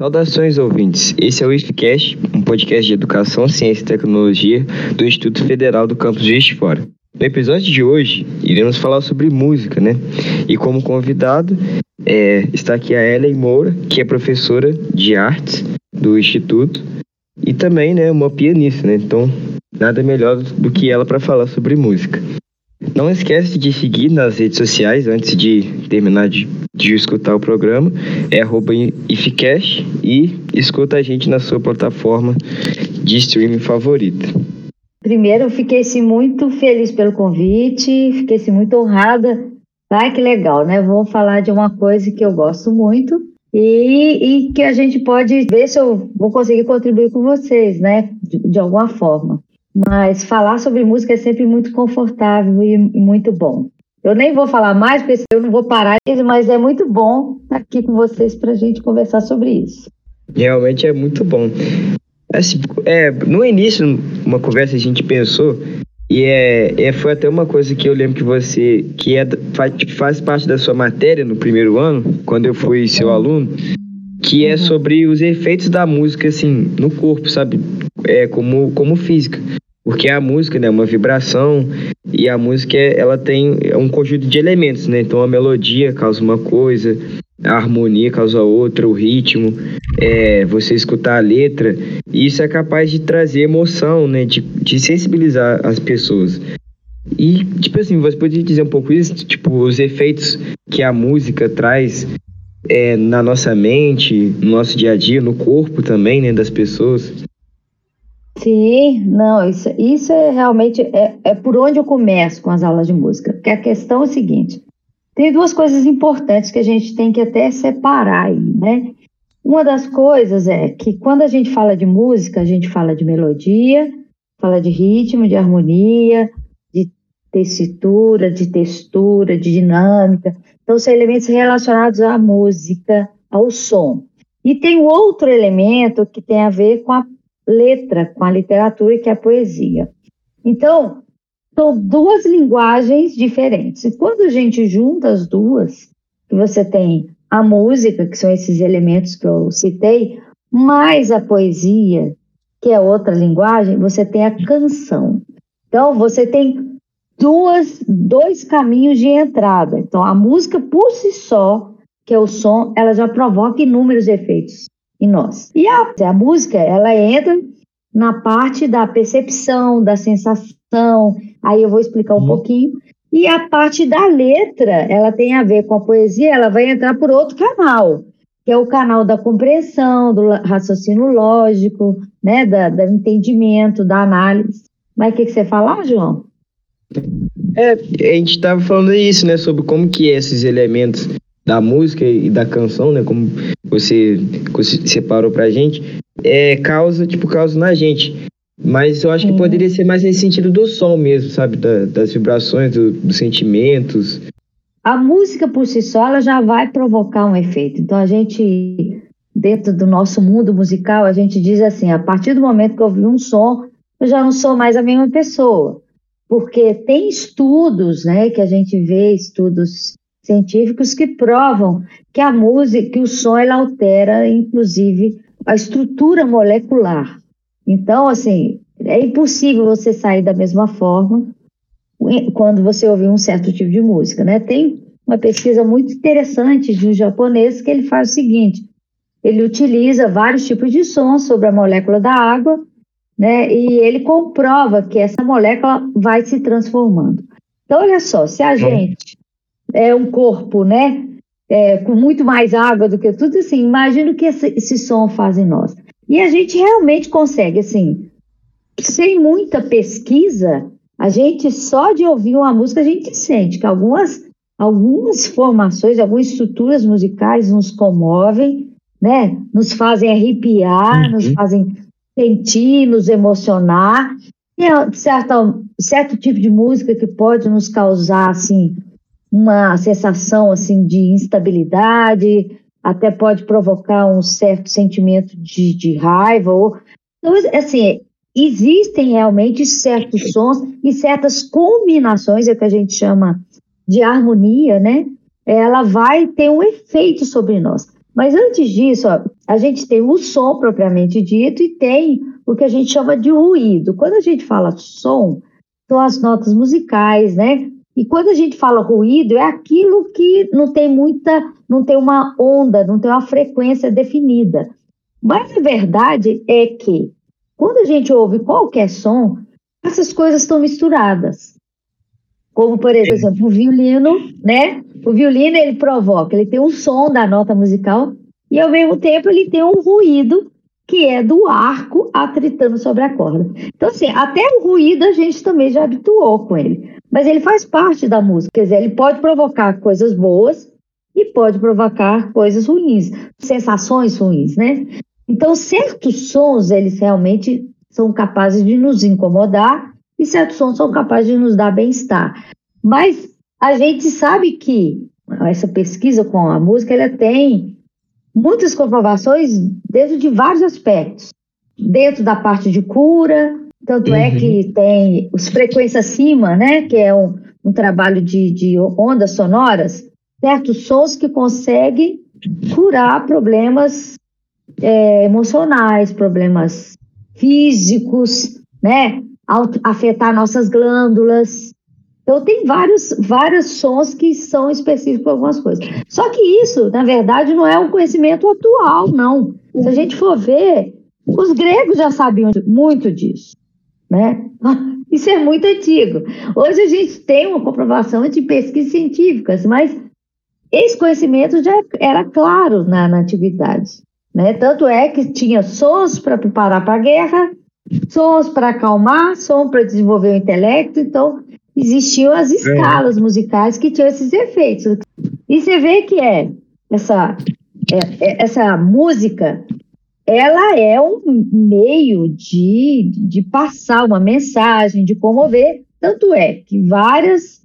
Saudações, ouvintes. Esse é o IFCast, um podcast de educação, ciência e tecnologia do Instituto Federal do Campus de Fora. No episódio de hoje, iremos falar sobre música, né? E como convidado, é, está aqui a Ellen Moura, que é professora de artes do Instituto e também, né, uma pianista, né? Então, nada melhor do que ela para falar sobre música. Não esquece de seguir nas redes sociais antes de terminar de, de escutar o programa. É arroba e escuta a gente na sua plataforma de streaming favorita. Primeiro, eu fiquei -se muito feliz pelo convite, fiquei -se muito honrada. Ai, que legal, né? Vou falar de uma coisa que eu gosto muito e, e que a gente pode ver se eu vou conseguir contribuir com vocês, né? de, de alguma forma. Mas falar sobre música é sempre muito confortável e muito bom. Eu nem vou falar mais, porque eu não vou parar, mas é muito bom estar aqui com vocês para a gente conversar sobre isso. Realmente é muito bom. Assim, é, no início, uma conversa a gente pensou, e é, é, foi até uma coisa que eu lembro que você, que é, faz, parte da sua matéria no primeiro ano, quando eu fui seu aluno, que é uhum. sobre os efeitos da música, assim, no corpo, sabe? É, como, como física. Porque a música né, é uma vibração e a música ela tem um conjunto de elementos, né? Então a melodia causa uma coisa, a harmonia causa outra, o ritmo, é, você escutar a letra, isso é capaz de trazer emoção, né? De, de sensibilizar as pessoas. E, tipo assim, você poderia dizer um pouco isso? Tipo, os efeitos que a música traz é, na nossa mente, no nosso dia a dia, no corpo também, né, das pessoas? Sim, não, isso, isso é realmente é, é por onde eu começo com as aulas de música. Porque a questão é o seguinte: tem duas coisas importantes que a gente tem que até separar aí, né? Uma das coisas é que quando a gente fala de música, a gente fala de melodia, fala de ritmo, de harmonia, tessitura, de textura, de dinâmica. Então, são elementos relacionados à música, ao som. E tem outro elemento que tem a ver com a letra, com a literatura, que é a poesia. Então, são duas linguagens diferentes. E quando a gente junta as duas, você tem a música, que são esses elementos que eu citei, mais a poesia, que é outra linguagem, você tem a canção. Então, você tem duas, dois caminhos de entrada. Então, a música por si só, que é o som, ela já provoca inúmeros efeitos em nós. E a, a música, ela entra na parte da percepção, da sensação, aí eu vou explicar um uhum. pouquinho. E a parte da letra, ela tem a ver com a poesia, ela vai entrar por outro canal, que é o canal da compreensão, do raciocínio lógico, né, da, do entendimento, da análise. Mas o que, que você falar, João? É, a gente estava falando isso, né, sobre como que esses elementos da música e da canção, né, como você, você separou pra gente, é causa, tipo, causa na gente. Mas eu acho que poderia ser mais nesse sentido do som mesmo, sabe? Da, das vibrações, do, dos sentimentos. A música por si só, ela já vai provocar um efeito. Então a gente, dentro do nosso mundo musical, a gente diz assim, a partir do momento que eu ouvi um som, eu já não sou mais a mesma pessoa. Porque tem estudos, né, que a gente vê, estudos científicos que provam que a música, que o som, ela altera, inclusive, a estrutura molecular. Então, assim, é impossível você sair da mesma forma quando você ouvir um certo tipo de música, né? Tem uma pesquisa muito interessante de um japonês que ele faz o seguinte: ele utiliza vários tipos de sons sobre a molécula da água, né? E ele comprova que essa molécula vai se transformando. Então, olha só, se a gente é um corpo, né? É, com muito mais água do que tudo, assim, imagina o que esse, esse som faz em nós. E a gente realmente consegue, assim, sem muita pesquisa, a gente só de ouvir uma música, a gente sente que algumas, algumas formações, algumas estruturas musicais nos comovem, né? Nos fazem arrepiar, uhum. nos fazem sentir, nos emocionar. E é certo, certo tipo de música que pode nos causar, assim, uma sensação assim de instabilidade, até pode provocar um certo sentimento de, de raiva. Ou, então, assim, existem realmente certos sons e certas combinações, é que a gente chama de harmonia, né? Ela vai ter um efeito sobre nós. Mas antes disso, ó, a gente tem o som propriamente dito e tem o que a gente chama de ruído. Quando a gente fala som, são as notas musicais, né? E quando a gente fala ruído, é aquilo que não tem muita, não tem uma onda, não tem uma frequência definida. Mas a verdade é que quando a gente ouve qualquer som, essas coisas estão misturadas. Como, por exemplo, o violino, né? O violino ele provoca, ele tem um som da nota musical e ao mesmo tempo ele tem um ruído que é do arco atritando sobre a corda. Então, assim, até o ruído a gente também já habituou com ele. Mas ele faz parte da música, quer dizer, ele pode provocar coisas boas e pode provocar coisas ruins, sensações ruins, né? Então, certos sons, eles realmente são capazes de nos incomodar e certos sons são capazes de nos dar bem-estar. Mas a gente sabe que essa pesquisa com a música, ela tem muitas comprovações dentro de vários aspectos. Dentro da parte de cura, tanto uhum. é que uhum. tem os frequências acima, né, que é um, um trabalho de, de ondas sonoras, certos sons que conseguem curar problemas é, emocionais, problemas físicos, né, afetar nossas glândulas. Então, tem vários, vários sons que são específicos para algumas coisas. Só que isso, na verdade, não é um conhecimento atual, não. Se a gente for ver, os gregos já sabiam muito disso, né? Isso é muito antigo. Hoje a gente tem uma comprovação de pesquisas científicas, mas esse conhecimento já era claro na, na antiguidade. Né? Tanto é que tinha sons para preparar para a guerra, sons para acalmar, som para desenvolver o intelecto. Então, existiam as escalas é. musicais que tinham esses efeitos. E você vê que é essa, é, é, essa música, ela é um meio de, de passar uma mensagem, de comover. Tanto é que várias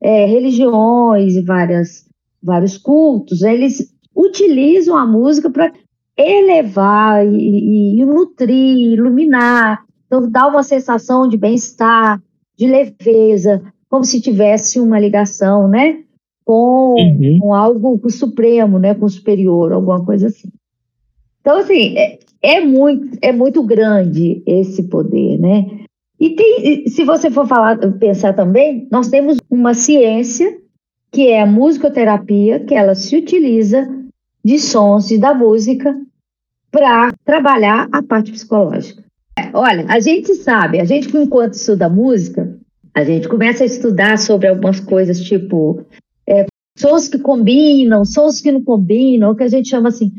é, religiões e várias, vários cultos, eles utilizam a música para elevar e, e, nutrir, iluminar, então dá uma sensação de bem-estar, de leveza, como se tivesse uma ligação, né, com, uhum. com algo supremo, né, com o superior, alguma coisa assim. Então, assim, é, é, muito, é muito grande esse poder, né? E tem, se você for falar, pensar também, nós temos uma ciência que é a musicoterapia, que ela se utiliza de sons e da música para trabalhar a parte psicológica. Olha, a gente sabe, a gente enquanto estuda música, a gente começa a estudar sobre algumas coisas tipo é, sons que combinam, sons que não combinam, o que a gente chama assim,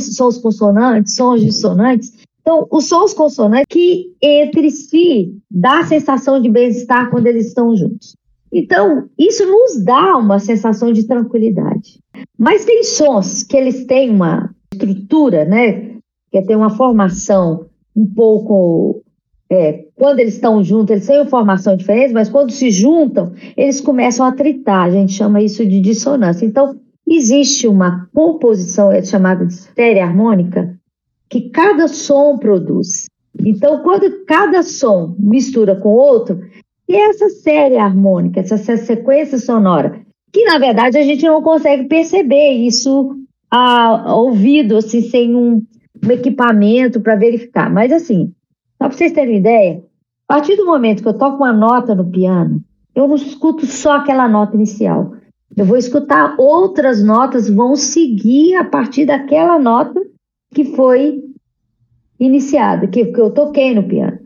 sons consonantes, sons dissonantes. Então, os sons consonantes que entre si dá a sensação de bem-estar quando eles estão juntos. Então, isso nos dá uma sensação de tranquilidade. Mas tem sons que eles têm uma estrutura, né? Que tem uma formação um pouco. É, quando eles estão juntos, eles têm uma formação diferente, mas quando se juntam, eles começam a tritar. A gente chama isso de dissonância. Então, existe uma composição é chamada de série harmônica que cada som produz. Então, quando cada som mistura com outro, e essa série harmônica, essa sequência sonora, que na verdade a gente não consegue perceber isso a, a ouvido, assim, sem um, um equipamento para verificar. Mas assim, só para vocês terem uma ideia, a partir do momento que eu toco uma nota no piano, eu não escuto só aquela nota inicial. Eu vou escutar outras notas, vão seguir a partir daquela nota que foi iniciada, que, que eu toquei no piano.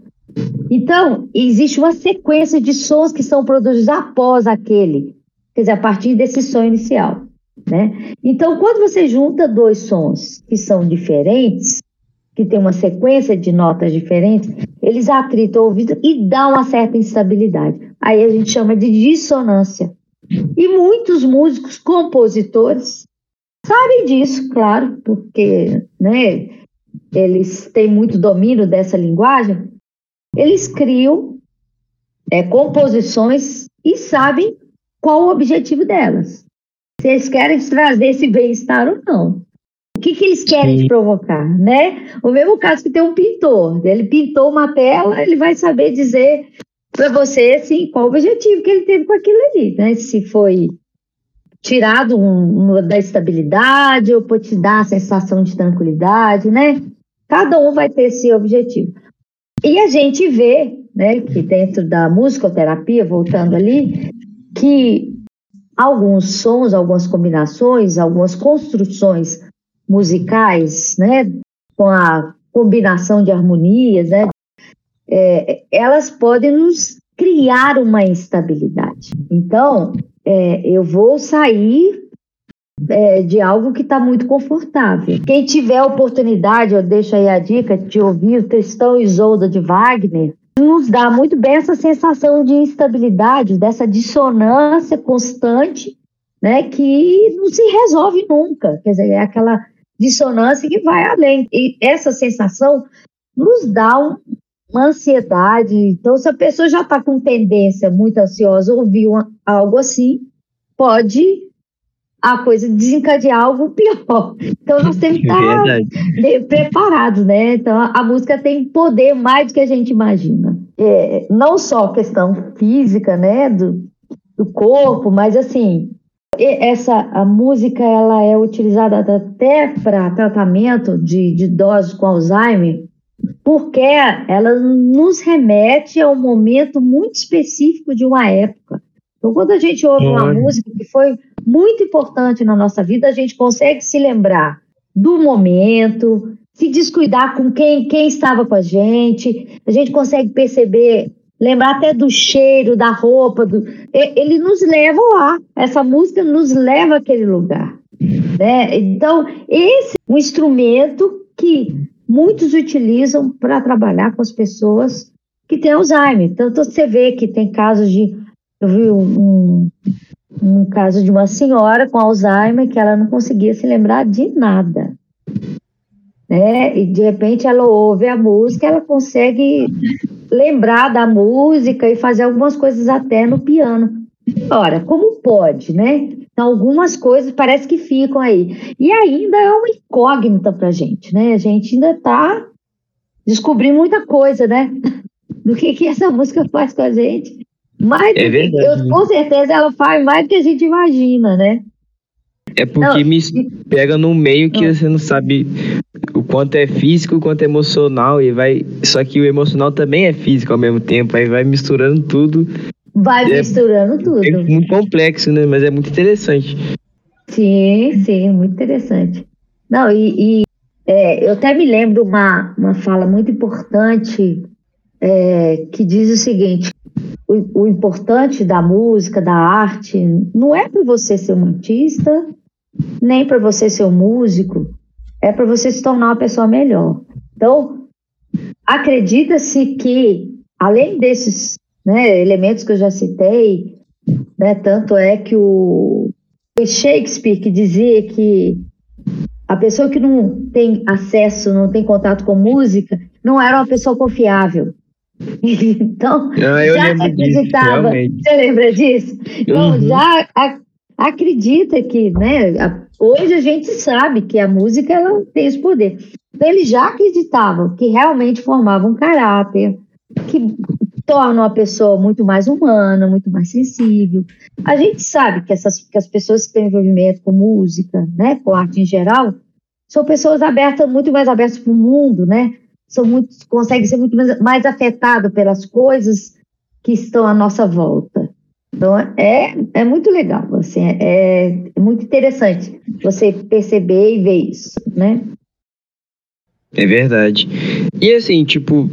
Então, existe uma sequência de sons que são produzidos após aquele, quer dizer, a partir desse som inicial. Né? Então, quando você junta dois sons que são diferentes, que tem uma sequência de notas diferentes, eles atritam o ouvido e dão uma certa instabilidade. Aí a gente chama de dissonância. E muitos músicos, compositores, sabem disso, claro, porque né, eles têm muito domínio dessa linguagem, eles criam é, composições e sabem qual o objetivo delas. Se eles querem trazer esse bem-estar ou não. O que, que eles querem te provocar, né? O mesmo caso que tem um pintor. Ele pintou uma tela, ele vai saber dizer para você assim, qual o objetivo que ele teve com aquilo ali, né? Se foi tirar um, da estabilidade ou para te dar a sensação de tranquilidade, né? Cada um vai ter esse objetivo. E a gente vê, né, que dentro da musicoterapia, voltando ali, que alguns sons, algumas combinações, algumas construções musicais, né, com a combinação de harmonias, né, é, elas podem nos criar uma instabilidade. Então, é, eu vou sair é, de algo que está muito confortável. Quem tiver oportunidade, eu deixo aí a dica de ouvir o Tristão Isolda de Wagner, nos dá muito bem essa sensação de instabilidade, dessa dissonância constante, né, que não se resolve nunca. Quer dizer, é aquela dissonância que vai além. E essa sensação nos dá um, uma ansiedade. Então, se a pessoa já está com tendência muito ansiosa, ouvir uma, algo assim, pode a coisa desencadear algo pior. Então nós temos que estar é preparados, né? Então a música tem poder mais do que a gente imagina. É, não só questão física, né, do, do corpo, mas assim essa a música ela é utilizada até para tratamento de, de idosos com Alzheimer, porque ela nos remete a um momento muito específico de uma época. Então, quando a gente ouve uma música que foi muito importante na nossa vida, a gente consegue se lembrar do momento, se descuidar com quem, quem estava com a gente, a gente consegue perceber, lembrar até do cheiro, da roupa, do, ele nos leva lá, essa música nos leva àquele lugar. Né? Então, esse é um instrumento que muitos utilizam para trabalhar com as pessoas que têm Alzheimer. Então, você vê que tem casos de. Eu vi um, um caso de uma senhora com Alzheimer que ela não conseguia se lembrar de nada. Né? E de repente ela ouve a música, ela consegue lembrar da música e fazer algumas coisas até no piano. Ora, como pode, né? Então, algumas coisas parece que ficam aí. E ainda é uma incógnita para a gente, né? A gente ainda está descobrindo muita coisa, né? Do que, que essa música faz com a gente. Mais é verdade, eu, né? com certeza ela faz mais do que a gente imagina, né? É porque não, me pega num meio que não. você não sabe o quanto é físico, o quanto é emocional, e vai. Só que o emocional também é físico ao mesmo tempo, aí vai misturando tudo. Vai é, misturando tudo. É muito complexo, né? Mas é muito interessante. Sim, sim, muito interessante. Não, e, e é, eu até me lembro uma, uma fala muito importante é, que diz o seguinte: o, o importante da música, da arte, não é para você ser um artista, nem para você ser um músico, é para você se tornar uma pessoa melhor. Então, acredita-se que, além desses né, elementos que eu já citei, né, tanto é que o Shakespeare que dizia que a pessoa que não tem acesso, não tem contato com música, não era uma pessoa confiável. Então, ah, já acreditava. Disso, você lembra disso? Então, uhum. já a, acredita que, né? A, hoje a gente sabe que a música ela tem esse poder. Então, eles já acreditavam que realmente formava um caráter, que torna uma pessoa muito mais humana, muito mais sensível. A gente sabe que, essas, que as pessoas que têm envolvimento com música, né, com arte em geral, são pessoas abertas, muito mais abertas para o mundo, né? São muito, consegue ser muito mais, afetado pelas coisas que estão à nossa volta. Então, é, é muito legal, assim, é, é muito interessante você perceber e ver isso, né? É verdade. E assim, tipo,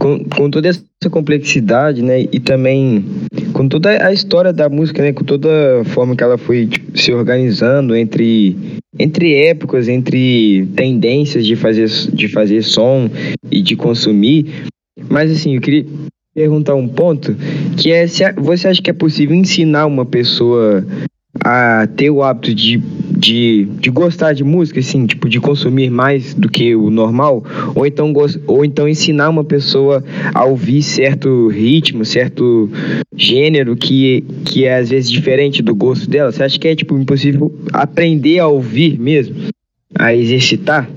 com, com toda essa complexidade, né, e também com toda a história da música, né, com toda a forma que ela foi tipo, se organizando entre entre épocas, entre tendências de fazer de fazer som e de consumir. Mas assim, eu queria perguntar um ponto que é se você acha que é possível ensinar uma pessoa a ter o hábito de de, de gostar de música, assim, tipo, de consumir mais do que o normal, ou então, ou então ensinar uma pessoa a ouvir certo ritmo, certo gênero que, que é às vezes diferente do gosto dela? Você acha que é, tipo, impossível aprender a ouvir mesmo? A exercitar?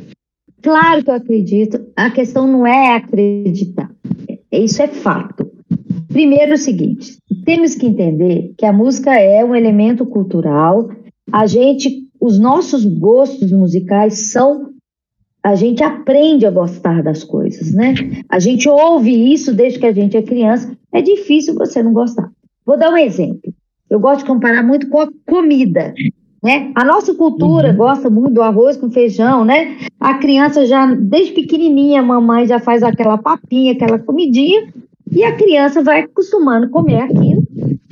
Claro que eu acredito. A questão não é acreditar. Isso é fato. Primeiro, o seguinte: temos que entender que a música é um elemento cultural a gente, os nossos gostos musicais são a gente aprende a gostar das coisas, né? A gente ouve isso desde que a gente é criança. É difícil você não gostar. Vou dar um exemplo. Eu gosto de comparar muito com a comida. Né? A nossa cultura uhum. gosta muito do arroz com feijão, né? A criança já, desde pequenininha, a mamãe já faz aquela papinha, aquela comidinha, e a criança vai acostumando a comer aquilo.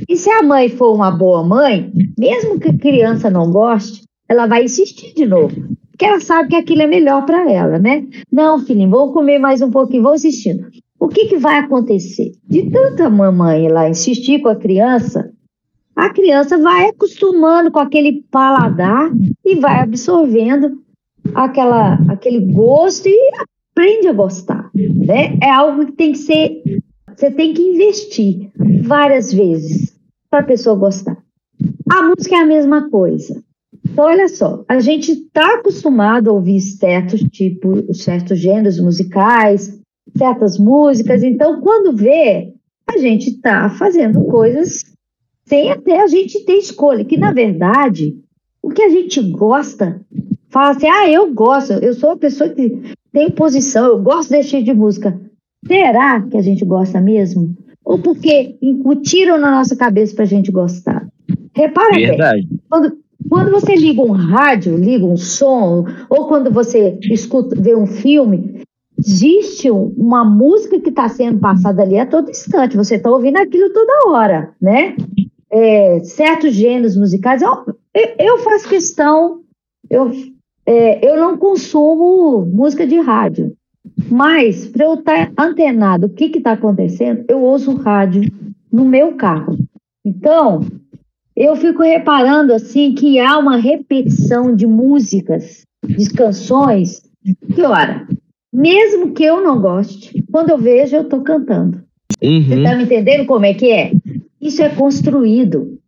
E se a mãe for uma boa mãe, mesmo que a criança não goste, ela vai insistir de novo, porque ela sabe que aquilo é melhor para ela, né? Não, filhinho, vamos comer mais um pouquinho, vamos assistindo. O que, que vai acontecer? De tanta mamãe lá insistir com a criança, a criança vai acostumando com aquele paladar e vai absorvendo aquela, aquele gosto e aprende a gostar. Né? É algo que tem que ser. Você tem que investir várias vezes para a pessoa gostar. A música é a mesma coisa. Então, olha só, a gente está acostumado a ouvir certos tipos, certos gêneros musicais, certas músicas. Então, quando vê, a gente está fazendo coisas sem até a gente ter escolha, que na verdade, o que a gente gosta, fala assim, ah, eu gosto, eu sou uma pessoa que tem posição, eu gosto desse tipo de música. Será que a gente gosta mesmo? Ou porque incutiram na nossa cabeça para a gente gostar? Repara verdade. bem, quando, quando você liga um rádio, liga um som, ou quando você escuta, vê um filme, existe uma música que está sendo passada ali a todo instante. Você está ouvindo aquilo toda hora, né? é, certos gêneros musicais. Eu, eu faço questão, eu, é, eu não consumo música de rádio, mas para eu estar tá antenado o que está acontecendo, eu ouço rádio no meu carro. Então, eu fico reparando assim que há uma repetição de músicas, de canções, que, ora, mesmo que eu não goste, quando eu vejo, eu estou cantando. Uhum. Você está me entendendo como é que é? Isso é construído.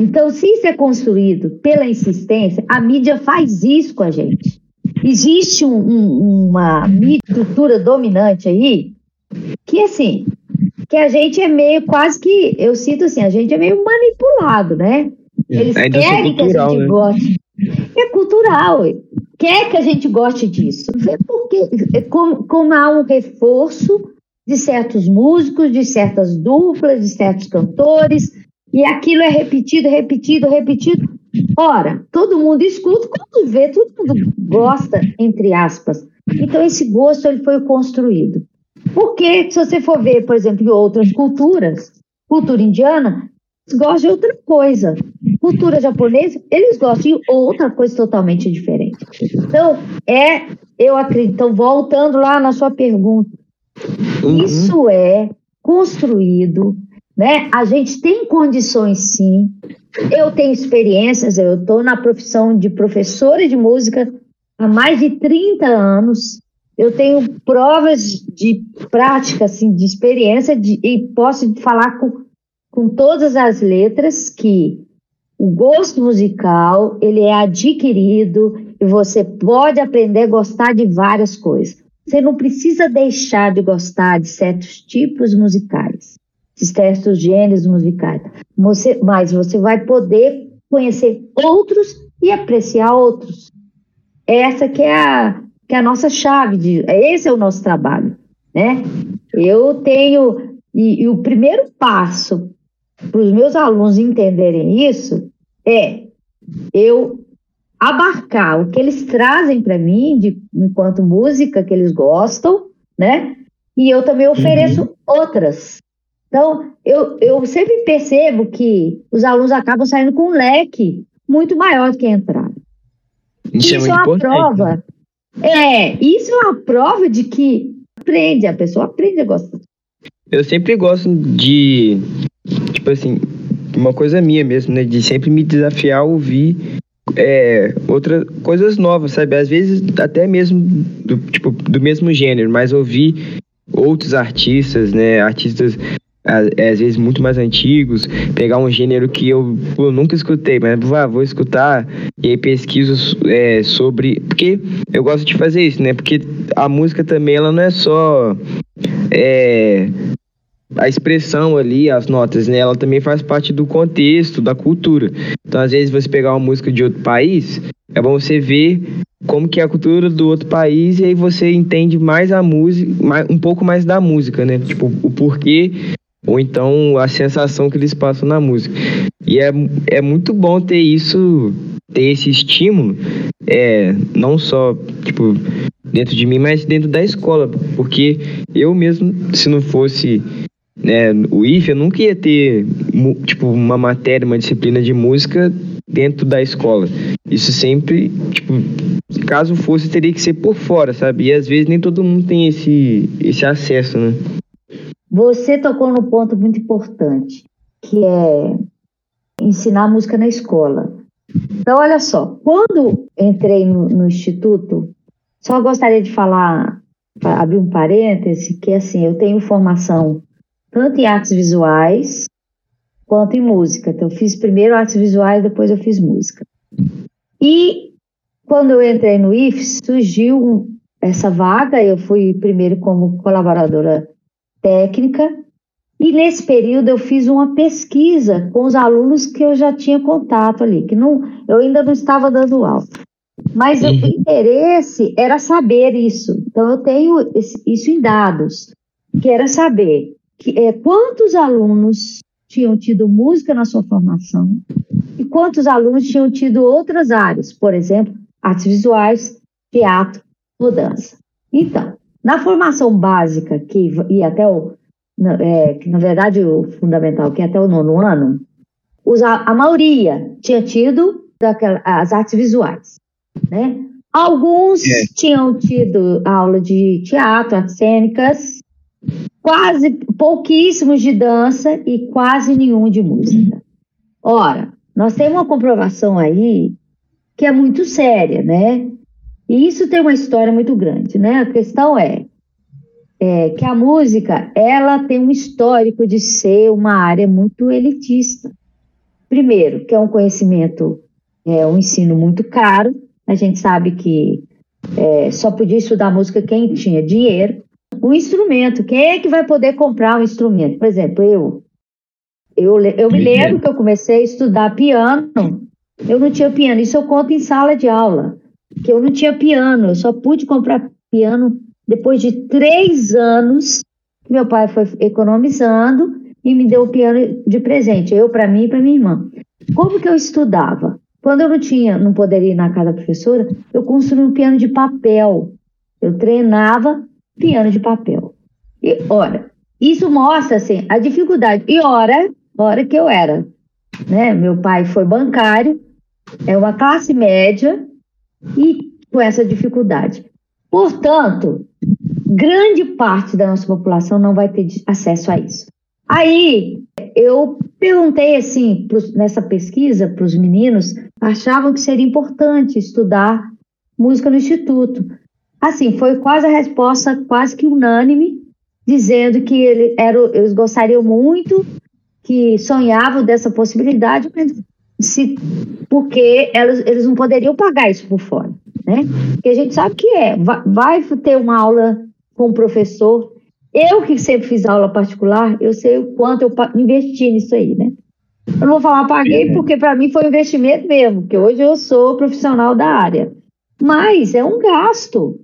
Então, se isso é construído pela insistência, a mídia faz isso com a gente. Existe um, um, uma estrutura dominante aí que, assim, que a gente é meio quase que, eu cito assim, a gente é meio manipulado, né? Eles Ainda querem cultural, que a gente né? goste. É cultural. Quer que a gente goste disso. Porque, é como, como há um reforço de certos músicos, de certas duplas, de certos cantores, e aquilo é repetido, repetido, repetido. Ora, todo mundo escuta, quando vê, todo mundo gosta, entre aspas. Então, esse gosto ele foi construído. Porque, se você for ver, por exemplo, em outras culturas, cultura indiana, eles gostam de outra coisa. Cultura japonesa, eles gostam de outra coisa totalmente diferente. Então, é, eu acredito, então, voltando lá na sua pergunta, Uhum. Isso é construído, né? A gente tem condições sim. Eu tenho experiências, eu estou na profissão de professora de música há mais de 30 anos. Eu tenho provas de prática, assim, de experiência, de, e posso falar com, com todas as letras que o gosto musical ele é adquirido e você pode aprender a gostar de várias coisas. Você não precisa deixar de gostar de certos tipos musicais, de certos gêneros musicais, você, mas você vai poder conhecer outros e apreciar outros. Essa que é a, que é a nossa chave, de, esse é o nosso trabalho. Né? Eu tenho, e, e o primeiro passo para os meus alunos entenderem isso é eu abarcar o que eles trazem para mim de, enquanto música que eles gostam, né? E eu também ofereço uhum. outras. Então, eu, eu sempre percebo que os alunos acabam saindo com um leque muito maior do que entraram. Isso, é isso é, uma importante. prova. É, isso é uma prova de que aprende, a pessoa aprende a gostar. Eu sempre gosto de, tipo assim, uma coisa minha mesmo, né? De sempre me desafiar a ouvir é, outras coisas novas, sabe? Às vezes até mesmo do, tipo, do mesmo gênero, mas ouvir outros artistas, né? Artistas às vezes muito mais antigos, pegar um gênero que eu, eu nunca escutei, mas ah, vou escutar e aí pesquiso é, sobre. Porque eu gosto de fazer isso, né? Porque a música também ela não é só. É, a expressão ali, as notas, né? Ela também faz parte do contexto, da cultura. Então, às vezes, você pegar uma música de outro país, é bom você ver como que é a cultura do outro país e aí você entende mais a música, um pouco mais da música, né? Tipo, o porquê ou então a sensação que eles passam na música. E é, é muito bom ter isso, ter esse estímulo, é, não só, tipo, dentro de mim, mas dentro da escola, porque eu mesmo, se não fosse né, o IF, eu nunca ia ter, tipo, uma matéria, uma disciplina de música dentro da escola. Isso sempre, tipo, caso fosse, teria que ser por fora, sabe? E às vezes nem todo mundo tem esse, esse acesso, né? Você tocou no ponto muito importante, que é ensinar música na escola. Então, olha só, quando entrei no, no instituto, só gostaria de falar, abrir um parêntese, que assim, eu tenho formação tanto em artes visuais quanto em música. Então, eu fiz primeiro artes visuais, depois eu fiz música. E quando eu entrei no IFES, surgiu essa vaga, eu fui primeiro como colaboradora técnica. E nesse período eu fiz uma pesquisa com os alunos que eu já tinha contato ali, que não, eu ainda não estava dando aula. Mas uhum. o interesse era saber isso. Então eu tenho isso em dados, que era saber que, é, quantos alunos tinham tido música na sua formação e quantos alunos tinham tido outras áreas, por exemplo, artes visuais, teatro ou dança. Então, na formação básica, que ia até o. É, que na verdade o fundamental, que ia até o nono ano, os, a, maioria tinha tido daquela, as artes visuais. Né? Alguns é. tinham tido aula de teatro, artes cênicas, quase pouquíssimos de dança e quase nenhum de música. Ora, nós temos uma comprovação aí que é muito séria, né? E isso tem uma história muito grande, né? A questão é, é, que a música ela tem um histórico de ser uma área muito elitista. Primeiro, que é um conhecimento, é um ensino muito caro. A gente sabe que é, só podia estudar música quem tinha dinheiro. O instrumento, quem é que vai poder comprar um instrumento? Por exemplo, eu. Eu, eu me lembro que eu comecei a estudar piano. Eu não tinha piano. Isso eu conto em sala de aula que eu não tinha piano, eu só pude comprar piano depois de três anos que meu pai foi economizando e me deu o piano de presente, eu para mim e para minha irmã. Como que eu estudava? Quando eu não tinha, não poderia ir na casa da professora, eu construí um piano de papel. Eu treinava piano de papel. E ora, isso mostra assim a dificuldade. E ora, hora que eu era, né? Meu pai foi bancário, é uma classe média, e com essa dificuldade. Portanto, grande parte da nossa população não vai ter acesso a isso. Aí eu perguntei assim pros, nessa pesquisa para os meninos, achavam que seria importante estudar música no instituto. Assim, foi quase a resposta quase que unânime, dizendo que ele era, eles gostariam muito, que sonhavam dessa possibilidade, mas se, porque elas, eles não poderiam pagar isso por fora, né? Porque a gente sabe que é, vai, vai ter uma aula com o professor. Eu que sempre fiz aula particular, eu sei o quanto eu investi nisso aí, né? Eu não vou falar paguei porque para mim foi um investimento mesmo, porque hoje eu sou profissional da área. Mas é um gasto.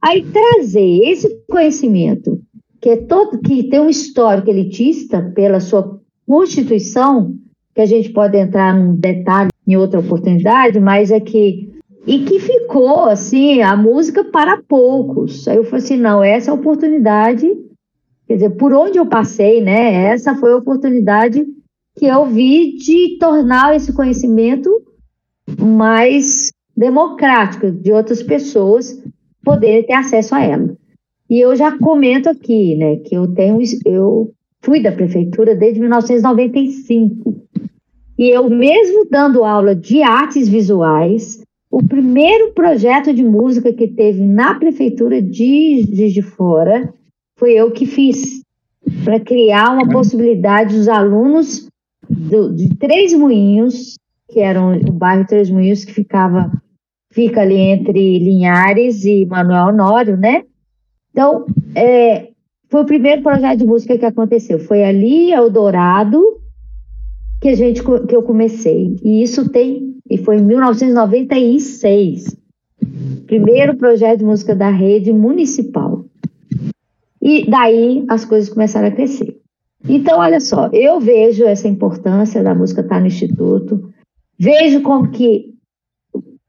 Aí trazer esse conhecimento que é todo que tem um histórico elitista pela sua constituição que a gente pode entrar num detalhe em outra oportunidade, mas é que e que ficou assim a música para poucos. Aí eu falei assim, não, essa é oportunidade, quer dizer, por onde eu passei, né? Essa foi a oportunidade que eu vi de tornar esse conhecimento mais democrático, de outras pessoas poderem ter acesso a ela. E eu já comento aqui, né, que eu tenho, eu fui da prefeitura desde 1995. E eu, mesmo dando aula de artes visuais, o primeiro projeto de música que teve na prefeitura de Juiz de Fora foi eu que fiz, para criar uma possibilidade dos alunos do, de Três Moinhos, que era o bairro Três Moinhos, que ficava fica ali entre Linhares e Manuel Honório, né? Então, é, foi o primeiro projeto de música que aconteceu. Foi ali, Eldorado, que a gente que eu comecei. E isso tem e foi em 1996. Primeiro projeto de música da rede municipal. E daí as coisas começaram a crescer. Então, olha só, eu vejo essa importância da música estar no Instituto, vejo como que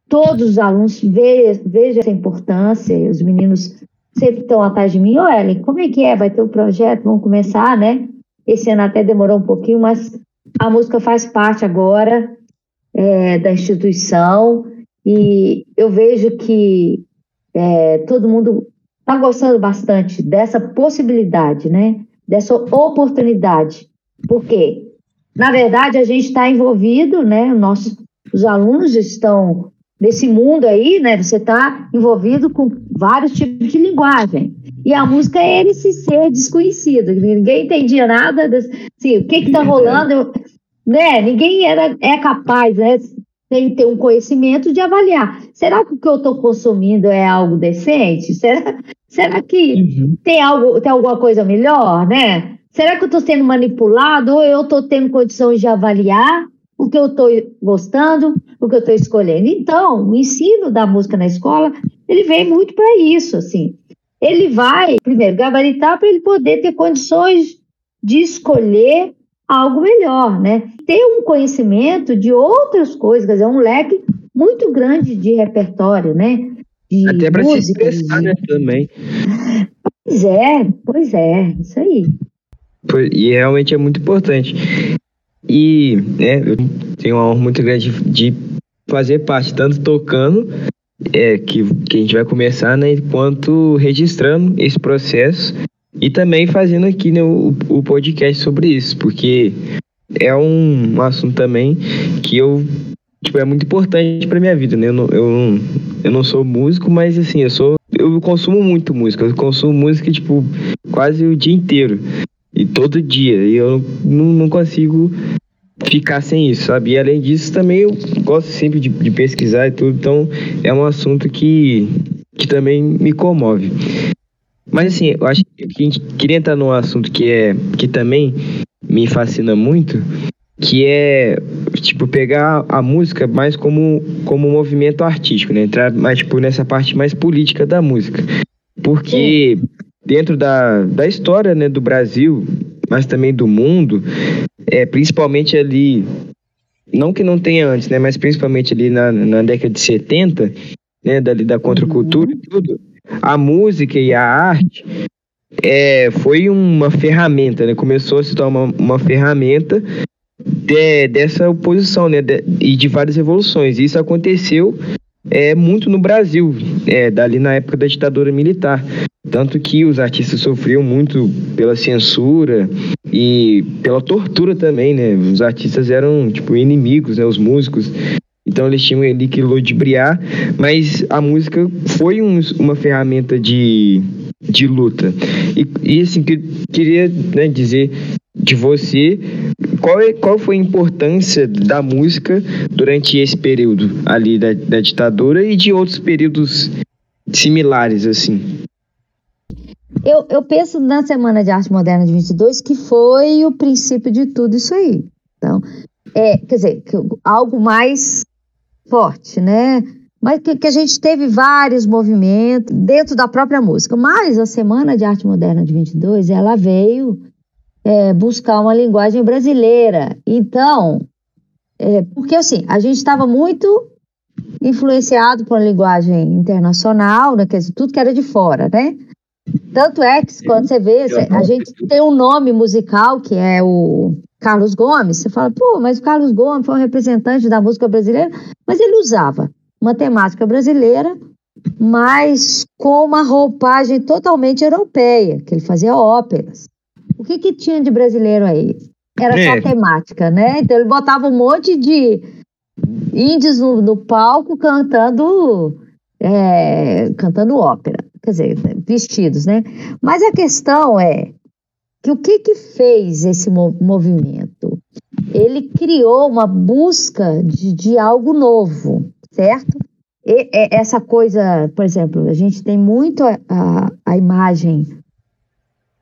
todos os alunos vejam essa importância, os meninos sempre estão atrás de mim, ô Ellen, como é que é? Vai ter um projeto, vamos começar, né? Esse ano até demorou um pouquinho, mas a música faz parte agora é, da instituição e eu vejo que é, todo mundo está gostando bastante dessa possibilidade, né? Dessa oportunidade. Por quê? Na verdade, a gente está envolvido, né? Nossos, os alunos estão nesse mundo aí, né? Você está envolvido com vários tipos de linguagem. E a música é ele se ser desconhecido. Ninguém entendia nada. Desse, assim, o que está rolando? Né? Ninguém era, é capaz, né? Sem ter um conhecimento de avaliar. Será que o que eu estou consumindo é algo decente? Será, será que uhum. tem, algo, tem alguma coisa melhor, né? Será que eu estou sendo manipulado ou eu estou tendo condições de avaliar o que eu estou gostando, o que eu estou escolhendo? Então, o ensino da música na escola, ele vem muito para isso, assim. Ele vai, primeiro, gabaritar para ele poder ter condições de escolher algo melhor, né? Ter um conhecimento de outras coisas, quer dizer, um leque muito grande de repertório, né? De Até para se expressar, né, também. Pois é, pois é, isso aí. E realmente é muito importante. E né, eu tenho uma honra muito grande de fazer parte, tanto tocando, é, que, que a gente vai começar, né, quanto registrando esse processo e também fazendo aqui né, o, o podcast sobre isso, porque é um, um assunto também que eu tipo, é muito importante para minha vida, né? Eu não, eu, eu não sou músico, mas assim, eu sou eu consumo muito música, eu consumo música tipo quase o dia inteiro e todo dia, e eu não, não consigo ficar sem isso, sabe? E além disso, também eu gosto sempre de, de pesquisar e tudo, então é um assunto que, que também me comove. Mas assim, eu acho que a gente queria entrar num assunto que é que também me fascina muito, que é tipo pegar a música mais como como um movimento artístico, né? Entrar mais tipo nessa parte mais política da música. Porque dentro da, da história, né, do Brasil, mas também do mundo, é principalmente ali não que não tenha antes, né, mas principalmente ali na, na década de 70, né, dali da contracultura uhum. e tudo, a música e a arte é, foi uma ferramenta, né? Começou a se tornar uma, uma ferramenta de, dessa oposição, né? De, e de várias revoluções. Isso aconteceu é, muito no Brasil, é, dali na época da ditadura militar. Tanto que os artistas sofriam muito pela censura e pela tortura também, né? Os artistas eram, tipo, inimigos, né? Os músicos então eles tinham ali que ludibriar, mas a música foi um, uma ferramenta de, de luta. E, e assim, que, queria né, dizer de você qual, é, qual foi a importância da música durante esse período ali da, da ditadura e de outros períodos similares, assim. Eu, eu penso na Semana de Arte Moderna de 22 que foi o princípio de tudo isso aí. Então, é, quer dizer, algo mais forte, né? Mas que, que, a gente teve vários movimentos dentro da própria música. Mas a Semana de Arte Moderna de 22, ela veio é, buscar uma linguagem brasileira. Então, é, porque assim, a gente estava muito influenciado por uma linguagem internacional, né? Quer dizer, tudo que era de fora, né? Tanto é que quando você vê, a gente tem um nome musical que é o Carlos Gomes, você fala, pô, mas o Carlos Gomes foi um representante da música brasileira, mas ele usava uma temática brasileira, mas com uma roupagem totalmente europeia, que ele fazia óperas. O que, que tinha de brasileiro aí? Era é. só temática, né? Então ele botava um monte de índios no, no palco cantando, é, cantando ópera, quer dizer, vestidos, né? Mas a questão é que o que que fez esse movimento? Ele criou uma busca de, de algo novo, certo? E, essa coisa, por exemplo, a gente tem muito a, a, a imagem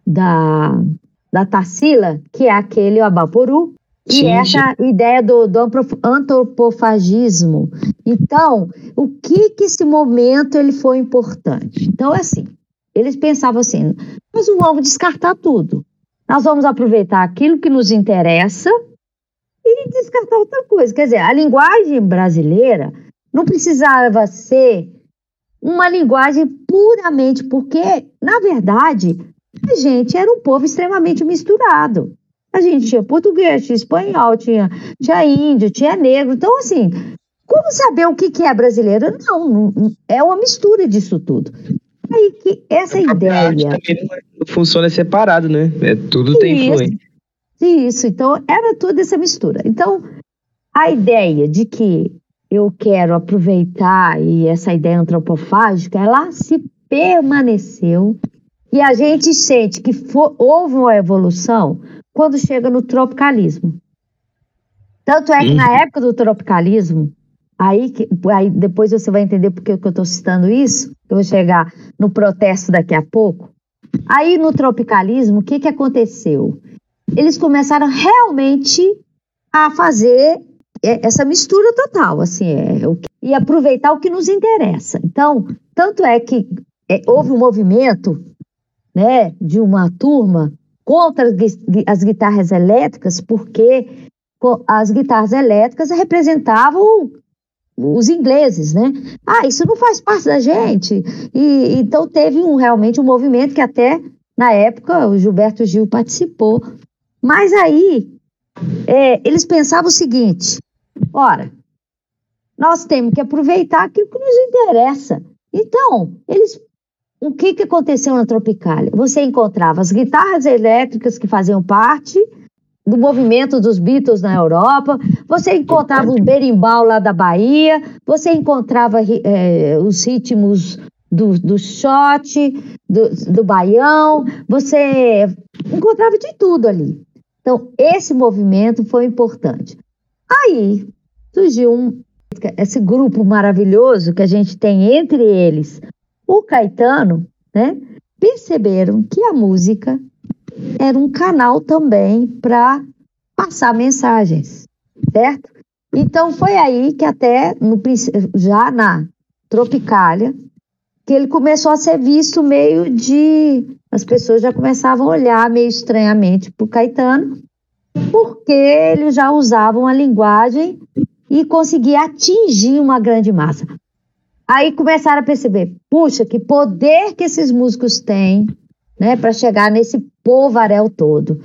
da, da Tarsila, que é aquele Abaporu, e essa ideia do, do antropofagismo. Então, o que que esse momento ele foi importante? Então, é assim, eles pensavam assim, nós não vamos descartar tudo. Nós vamos aproveitar aquilo que nos interessa e descartar outra coisa. Quer dizer, a linguagem brasileira não precisava ser uma linguagem puramente, porque, na verdade, a gente era um povo extremamente misturado. A gente tinha português, tinha espanhol, tinha, tinha índio, tinha negro. Então, assim, como saber o que, que é brasileiro? Não, não, é uma mistura disso tudo. Aí que essa ideia. Não funciona separado, né? É, tudo isso, tem influência. Isso, então era toda essa mistura. Então, a ideia de que eu quero aproveitar e essa ideia antropofágica, ela se permaneceu e a gente sente que for, houve uma evolução quando chega no tropicalismo. Tanto é que na uhum. época do tropicalismo, aí, que, aí depois você vai entender por que eu estou citando isso, eu vou chegar no protesto daqui a pouco. Aí no tropicalismo, o que, que aconteceu? Eles começaram realmente a fazer essa mistura total, assim, é, e aproveitar o que nos interessa. Então, tanto é que é, houve um movimento, né, de uma turma contra as guitarras elétricas, porque as guitarras elétricas representavam os ingleses, né? Ah, isso não faz parte da gente. E então teve um, realmente um movimento que até na época o Gilberto Gil participou. Mas aí é, eles pensavam o seguinte: ora, nós temos que aproveitar aquilo que nos interessa. Então, eles o que, que aconteceu na Tropicália? Você encontrava as guitarras elétricas que faziam parte do movimento dos Beatles na Europa, você encontrava o berimbau lá da Bahia, você encontrava é, os ritmos do, do shot, do, do baião, você encontrava de tudo ali. Então, esse movimento foi importante. Aí surgiu um, esse grupo maravilhoso que a gente tem entre eles o Caetano, né, perceberam que a música era um canal também para passar mensagens, certo? Então foi aí que até no, já na Tropicália que ele começou a ser visto meio de as pessoas já começavam a olhar meio estranhamente para o Caetano porque ele já usava uma linguagem e conseguia atingir uma grande massa. Aí começaram a perceber, puxa, que poder que esses músicos têm, né, para chegar nesse povaréu todo.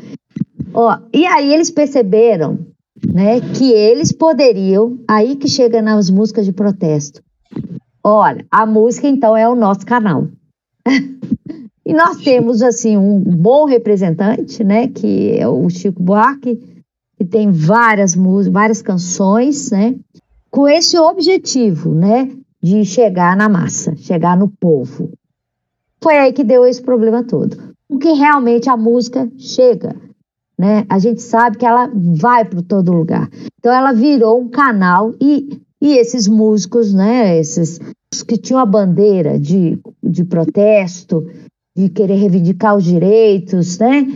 Ó, e aí eles perceberam, né, que eles poderiam, aí que chega nas músicas de protesto. Olha, a música então é o nosso canal. e nós temos assim um bom representante, né, que é o Chico Buarque, que tem várias músicas, várias canções, né, com esse objetivo, né, de chegar na massa, chegar no povo. Foi aí que deu esse problema todo. Porque realmente a música chega, né? A gente sabe que ela vai para todo lugar. Então ela virou um canal e, e esses músicos, né? Esses que tinham a bandeira de, de protesto, de querer reivindicar os direitos, né?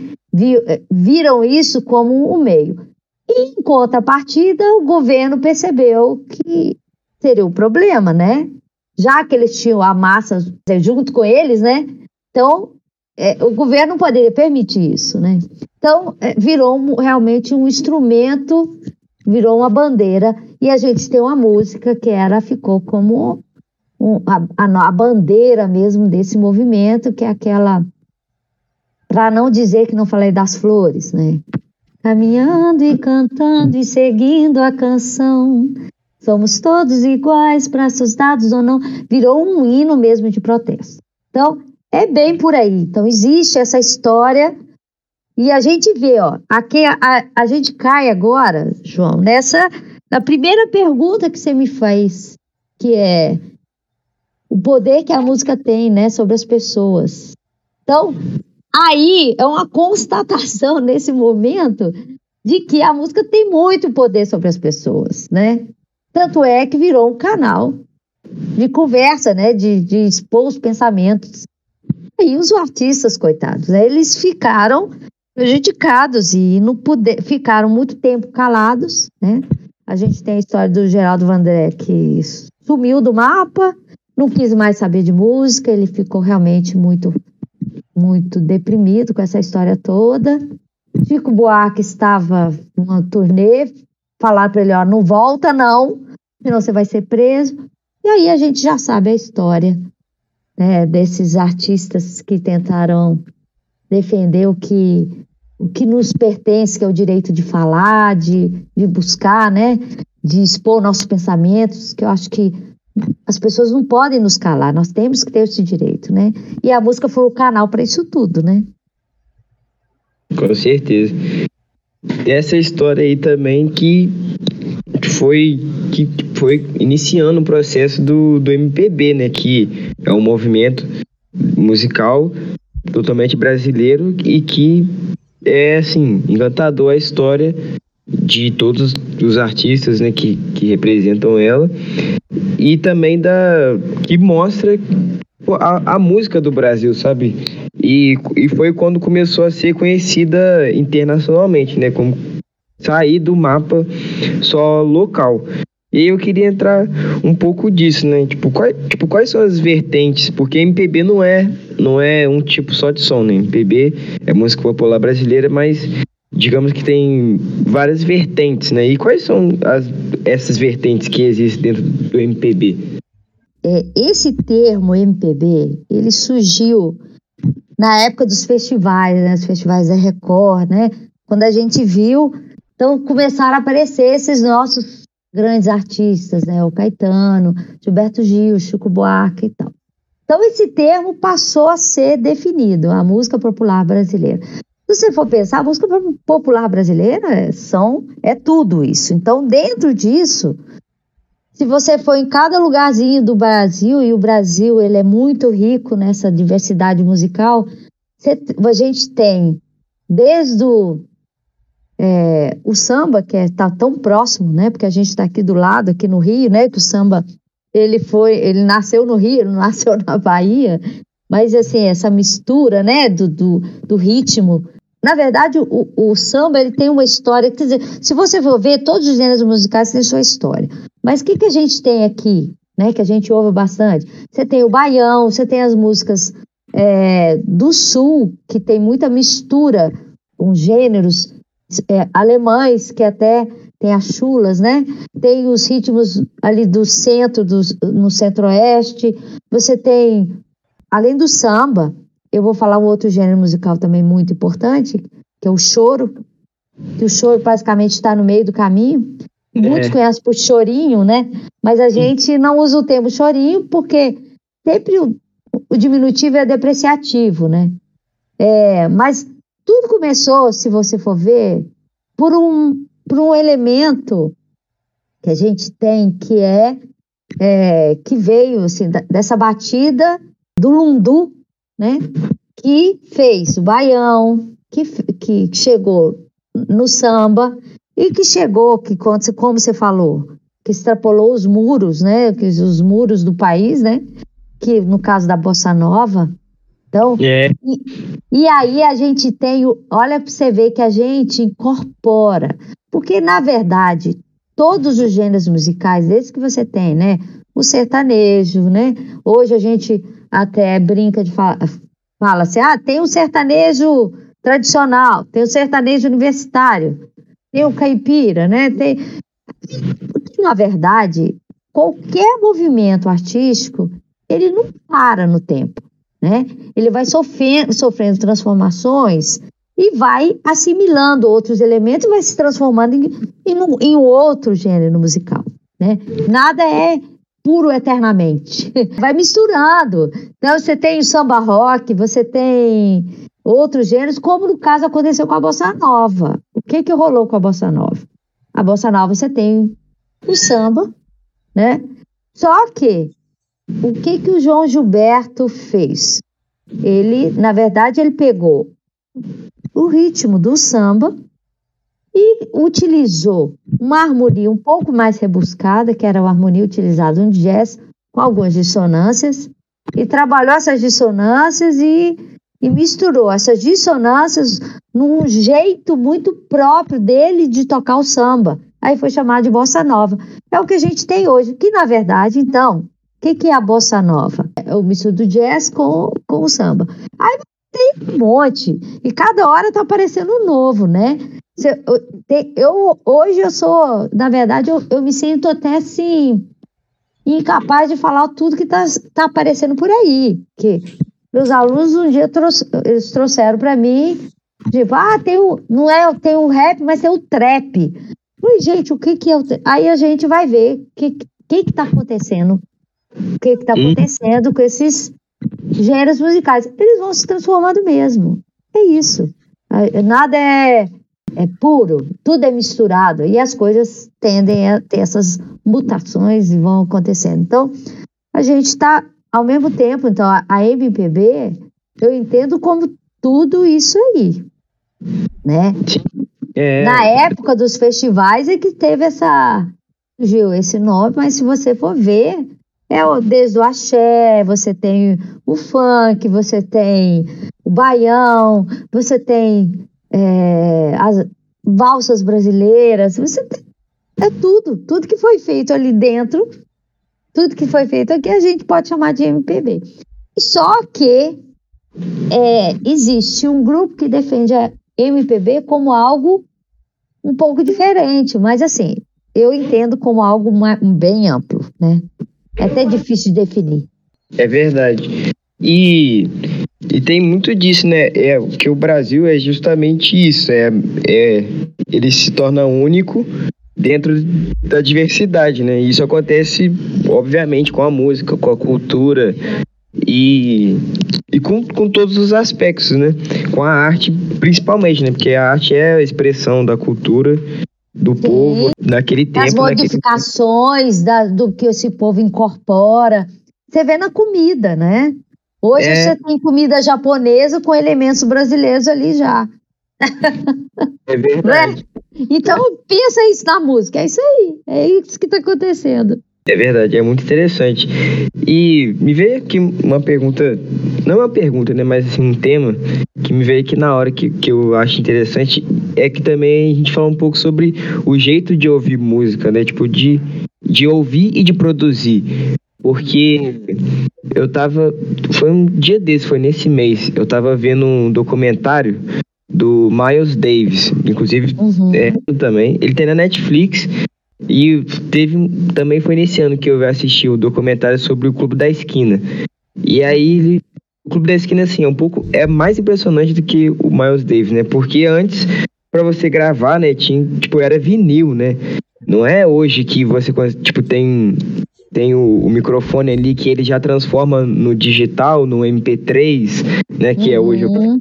Viram isso como um meio. E, em contrapartida, o governo percebeu que seria o problema, né? Já que eles tinham a massa junto com eles, né? Então, é, o governo não poderia permitir isso, né? Então, é, virou um, realmente um instrumento, virou uma bandeira, e a gente tem uma música que era, ficou como um, a, a, a bandeira mesmo desse movimento, que é aquela, para não dizer que não falei das flores, né? Caminhando e cantando e seguindo a canção, Somos todos iguais, braços dados ou não, virou um hino mesmo de protesto. Então, é bem por aí. Então, existe essa história e a gente vê, ó, aqui a, a, a gente cai agora, João, nessa, na primeira pergunta que você me faz, que é o poder que a música tem, né, sobre as pessoas. Então, aí é uma constatação nesse momento de que a música tem muito poder sobre as pessoas, né? Tanto é que virou um canal de conversa, né? De, de expor os pensamentos. E os artistas, coitados, né, eles ficaram prejudicados e não puder, ficaram muito tempo calados, né? A gente tem a história do Geraldo Vandré que sumiu do mapa, não quis mais saber de música, ele ficou realmente muito muito deprimido com essa história toda. Chico Buarque estava numa turnê, falaram para ele, ó, não volta não, senão você vai ser preso. E aí a gente já sabe a história né, desses artistas que tentaram defender o que o que nos pertence, que é o direito de falar, de, de buscar, né, de expor nossos pensamentos, que eu acho que as pessoas não podem nos calar, nós temos que ter esse direito, né? E a música foi o canal para isso tudo, né? Com certeza. Essa história aí também que foi que foi iniciando o processo do, do MPB, né? Que é um movimento musical totalmente brasileiro e que é assim encantador a história de todos os artistas né, que, que representam ela e também da que mostra a, a música do Brasil, sabe? E, e foi quando começou a ser conhecida internacionalmente, né? Como sair do mapa só local. E eu queria entrar um pouco disso, né? Tipo, quais, tipo, quais são as vertentes? Porque MPB não é, não é um tipo só de som, né? MPB é música popular brasileira, mas digamos que tem várias vertentes, né? E quais são as, essas vertentes que existem dentro do MPB? É, esse termo MPB, ele surgiu na época dos festivais, né? Os festivais da Record, né? Quando a gente viu, então começaram a aparecer esses nossos grandes artistas, né? O Caetano, Gilberto Gil, Chico Buarque e tal. Então esse termo passou a ser definido, a música popular brasileira. Se você for pensar, a música popular brasileira são, é tudo isso. Então, dentro disso, se você for em cada lugarzinho do Brasil, e o Brasil ele é muito rico nessa diversidade musical, você, a gente tem desde o, é, o samba, que está é, tão próximo, né? Porque a gente está aqui do lado, aqui no Rio, né? Que o samba ele foi, ele nasceu no Rio, não nasceu na Bahia, mas assim, essa mistura, né, do, do, do ritmo na verdade, o, o, samba ele tem uma história. Quer dizer, se você for ver, todos os gêneros musicais têm sua história. Mas o que, que a gente tem aqui, né? Que a gente ouve bastante? Você tem o baião, você tem as músicas é, do sul, que tem muita mistura com gêneros é, alemães, que até tem as chulas, né? Tem os ritmos ali do centro, do, no centro-oeste. Você tem, além do samba, eu vou falar um outro gênero musical também muito importante, que é o choro, que o choro basicamente está no meio do caminho. Muitos é. conhecem por chorinho, né? Mas a gente não usa o termo chorinho porque sempre o, o diminutivo é depreciativo, né? É, mas tudo começou, se você for ver, por um, por um elemento que a gente tem que é, é que veio assim, dessa batida do lundu né? Que fez o baião, que, que chegou no samba e que chegou, que como você falou, que extrapolou os muros, né? Os muros do país, né? Que no caso da bossa nova. Então, é. e, e aí a gente tem, olha para você ver que a gente incorpora, porque na verdade todos os gêneros musicais, desde que você tem, né? O sertanejo, né? Hoje a gente até brinca de falar, fala assim, ah, tem o um sertanejo tradicional, tem o um sertanejo universitário, tem o caipira, né? Tem... Na verdade, qualquer movimento artístico, ele não para no tempo, né? Ele vai sofrendo, sofrendo transformações e vai assimilando outros elementos e vai se transformando em, em, em outro gênero musical, né? Nada é puro eternamente. Vai misturando. Então, você tem o samba rock, você tem outros gêneros, como no caso aconteceu com a bossa nova. O que que rolou com a bossa nova? A bossa nova você tem o samba, né? Só que o que que o João Gilberto fez? Ele, na verdade, ele pegou o ritmo do samba e utilizou uma harmonia um pouco mais rebuscada, que era a harmonia utilizada no jazz, com algumas dissonâncias, e trabalhou essas dissonâncias e, e misturou essas dissonâncias num jeito muito próprio dele de tocar o samba. Aí foi chamado de bossa nova. É o que a gente tem hoje, que na verdade, então, o que, que é a bossa nova? É o misto do jazz com, com o samba. Aí tem um monte, e cada hora tá aparecendo um novo, né? Eu, hoje eu sou, na verdade, eu, eu me sinto até assim, incapaz de falar tudo que está tá aparecendo por aí. Que meus alunos um dia eles trouxeram para mim, tipo, ah, tem o, não é, tem o rap, mas tem o trap. Falei, gente, o que que é o Aí a gente vai ver o que que que tá acontecendo. O que que tá hum. acontecendo com esses gêneros musicais. Eles vão se transformando mesmo. É isso. Nada é é puro, tudo é misturado e as coisas tendem a ter essas mutações e vão acontecendo. Então, a gente está, ao mesmo tempo, então, a, a MPB, eu entendo como tudo isso aí, né? É... Na época dos festivais é que teve essa, surgiu esse nome, mas se você for ver, é desde o axé, você tem o funk, você tem o baião, você tem é, as valsas brasileiras, você tem, é tudo, tudo que foi feito ali dentro, tudo que foi feito aqui a gente pode chamar de MPB. Só que é, existe um grupo que defende a MPB como algo um pouco diferente, mas assim, eu entendo como algo bem amplo, né? É até difícil de definir. É verdade. E e tem muito disso, né? É que o Brasil é justamente isso, é, é ele se torna único dentro da diversidade, né? Isso acontece, obviamente, com a música, com a cultura e, e com, com todos os aspectos, né? Com a arte, principalmente, né? Porque a arte é a expressão da cultura do Sim. povo naquele tempo. As modificações da, do que esse povo incorpora. Você vê na comida, né? Hoje é... você tem comida japonesa com elementos brasileiros ali já. É verdade. Né? Então pensa isso na música, é isso aí, é isso que está acontecendo. É verdade, é muito interessante. E me veio aqui uma pergunta, não uma pergunta, né, mas assim, um tema que me veio aqui na hora que, que eu acho interessante é que também a gente fala um pouco sobre o jeito de ouvir música, né, tipo, de, de ouvir e de produzir. Porque eu tava. Foi um dia desse, foi nesse mês. Eu tava vendo um documentário do Miles Davis, inclusive uhum. é, também. Ele tem na Netflix. E teve também foi nesse ano que eu assisti o documentário sobre o Clube da Esquina. E aí ele, o Clube da Esquina assim é um pouco é mais impressionante do que o Miles Davis, né? Porque antes para você gravar, né, tinha, tipo, era vinil, né? Não é hoje que você tipo tem tem o, o, microfone ali que ele já transforma no digital, no MP3, né? Que uhum. é hoje uhum.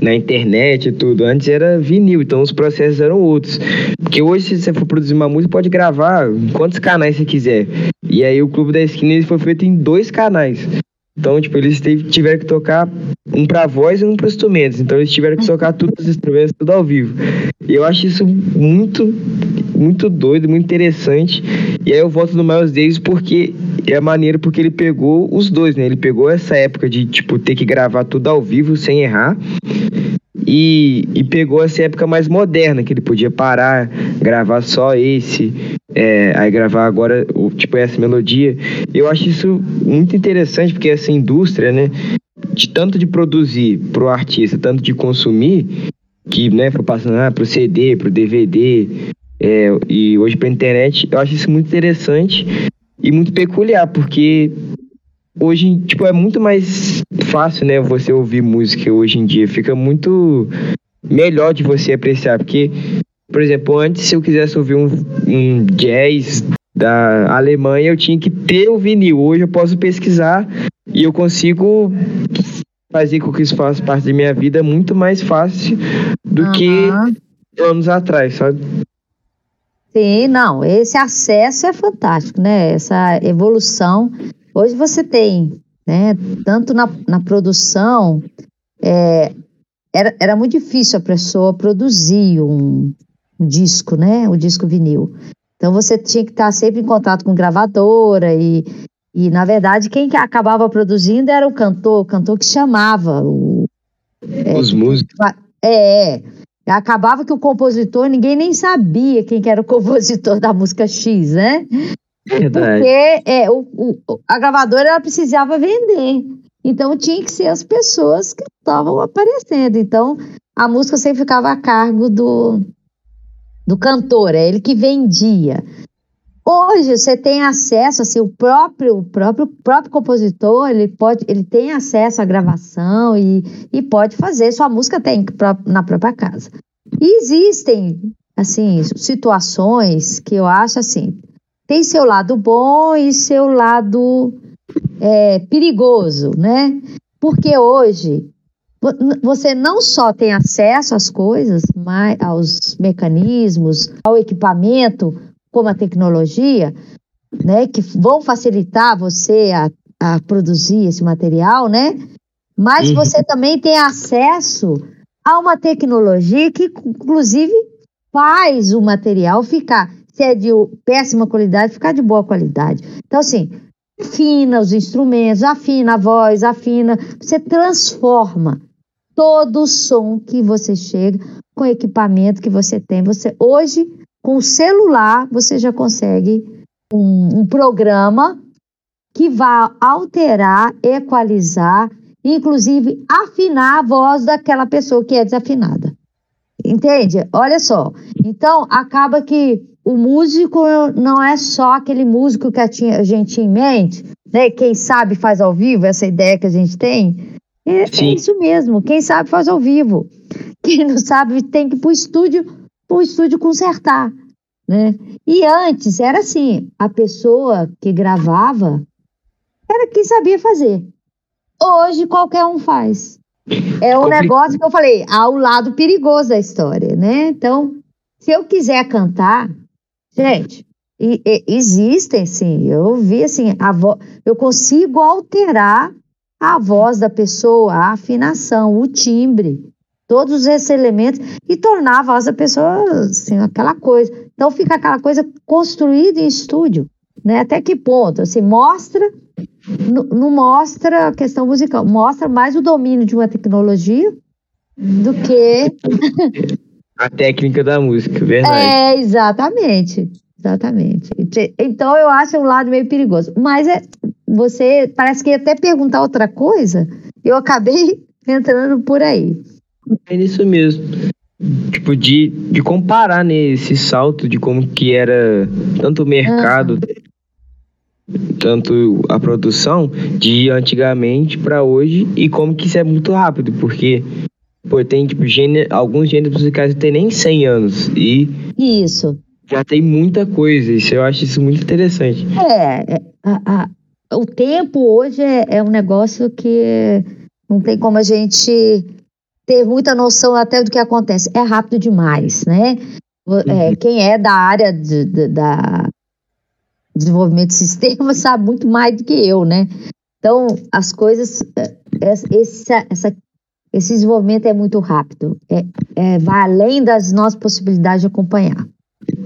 na internet e tudo. Antes era vinil, então os processos eram outros. Porque hoje, se você for produzir uma música, pode gravar quantos canais você quiser. E aí o Clube da Esquina ele foi feito em dois canais. Então, tipo, eles tiveram que tocar um para voz e um para instrumentos. Então, eles tiveram que tocar todos os instrumentos, tudo ao vivo. E eu acho isso muito, muito doido, muito interessante. E aí eu volto no Miles Davis porque é maneiro porque ele pegou os dois, né? Ele pegou essa época de, tipo, ter que gravar tudo ao vivo sem errar. E, e pegou essa época mais moderna, que ele podia parar, gravar só esse, é, aí gravar agora, tipo, essa melodia. Eu acho isso muito interessante, porque essa indústria, né, de tanto de produzir pro artista, tanto de consumir, que, né, foi passando ah, pro CD, pro DVD, é, e hoje pra internet, eu acho isso muito interessante e muito peculiar, porque hoje, tipo, é muito mais fácil, né, você ouvir música hoje em dia. Fica muito melhor de você apreciar, porque, por exemplo, antes, se eu quisesse ouvir um, um jazz da Alemanha, eu tinha que ter o vinil. Hoje eu posso pesquisar e eu consigo fazer com que isso faça parte da minha vida muito mais fácil do uhum. que anos atrás, sabe? Sim, não, esse acesso é fantástico, né? Essa evolução Hoje você tem, né, tanto na, na produção, é, era, era muito difícil a pessoa produzir um, um disco, né, o um disco vinil. Então você tinha que estar sempre em contato com gravadora e, E, na verdade, quem que acabava produzindo era o cantor, o cantor que chamava. O, é, Os músicos. É, é. Acabava que o compositor, ninguém nem sabia quem que era o compositor da música X, né? Verdade. Porque é, o, o, a gravadora ela precisava vender. Então tinha que ser as pessoas que estavam aparecendo. Então a música sempre ficava a cargo do, do cantor, é ele que vendia. Hoje você tem acesso, assim, o próprio, o próprio, próprio compositor, ele pode, ele tem acesso à gravação e, e pode fazer sua música tem na própria casa. E existem, assim, situações que eu acho assim, tem seu lado bom e seu lado é, perigoso, né? Porque hoje você não só tem acesso às coisas, mas aos mecanismos, ao equipamento, como a tecnologia, né, que vão facilitar você a, a produzir esse material, né? Mas uhum. você também tem acesso a uma tecnologia que, inclusive, faz o material ficar, se é de péssima qualidade, ficar de boa qualidade. Então, assim, afina os instrumentos, afina a voz, afina, você transforma todo o som que você chega com o equipamento que você tem. Você hoje com o celular, você já consegue um, um programa que vai alterar, equalizar, inclusive afinar a voz daquela pessoa que é desafinada. Entende? Olha só. Então, acaba que o músico não é só aquele músico que a gente tinha em mente, né? Quem sabe faz ao vivo, essa ideia que a gente tem. É, é isso mesmo. Quem sabe faz ao vivo. Quem não sabe tem que ir para o estúdio o estúdio consertar, né? E antes era assim, a pessoa que gravava era quem sabia fazer. Hoje qualquer um faz. É um negócio que eu falei, há o lado perigoso da história, né? Então, se eu quiser cantar, gente, e, e, existem sim, eu vi assim, a vo, eu consigo alterar a voz da pessoa, a afinação, o timbre todos esses elementos e tornar a voz da pessoa assim, aquela coisa. Então fica aquela coisa construída em estúdio, né? Até que ponto? Assim, mostra, não mostra a questão musical, mostra mais o domínio de uma tecnologia do que a técnica da música, verdade. É, exatamente. Exatamente. Então eu acho um lado meio perigoso. Mas é, você parece que ia até perguntar outra coisa, eu acabei entrando por aí. É isso mesmo. Tipo, de, de comparar nesse né, salto de como que era tanto o mercado, uhum. Tanto a produção, de antigamente para hoje, e como que isso é muito rápido, porque pô, tem tipo, gênero, alguns gêneros musicais que tem nem 100 anos. E. Isso. Já tem muita coisa, isso eu acho isso muito interessante. É, é a, a, o tempo hoje é, é um negócio que não tem como a gente ter muita noção até do que acontece. É rápido demais, né? É, uhum. quem é da área de, de, da desenvolvimento de sistemas sabe muito mais do que eu, né? Então, as coisas, é, essa, essa, esse desenvolvimento é muito rápido, é, é, vai além das nossas possibilidades de acompanhar.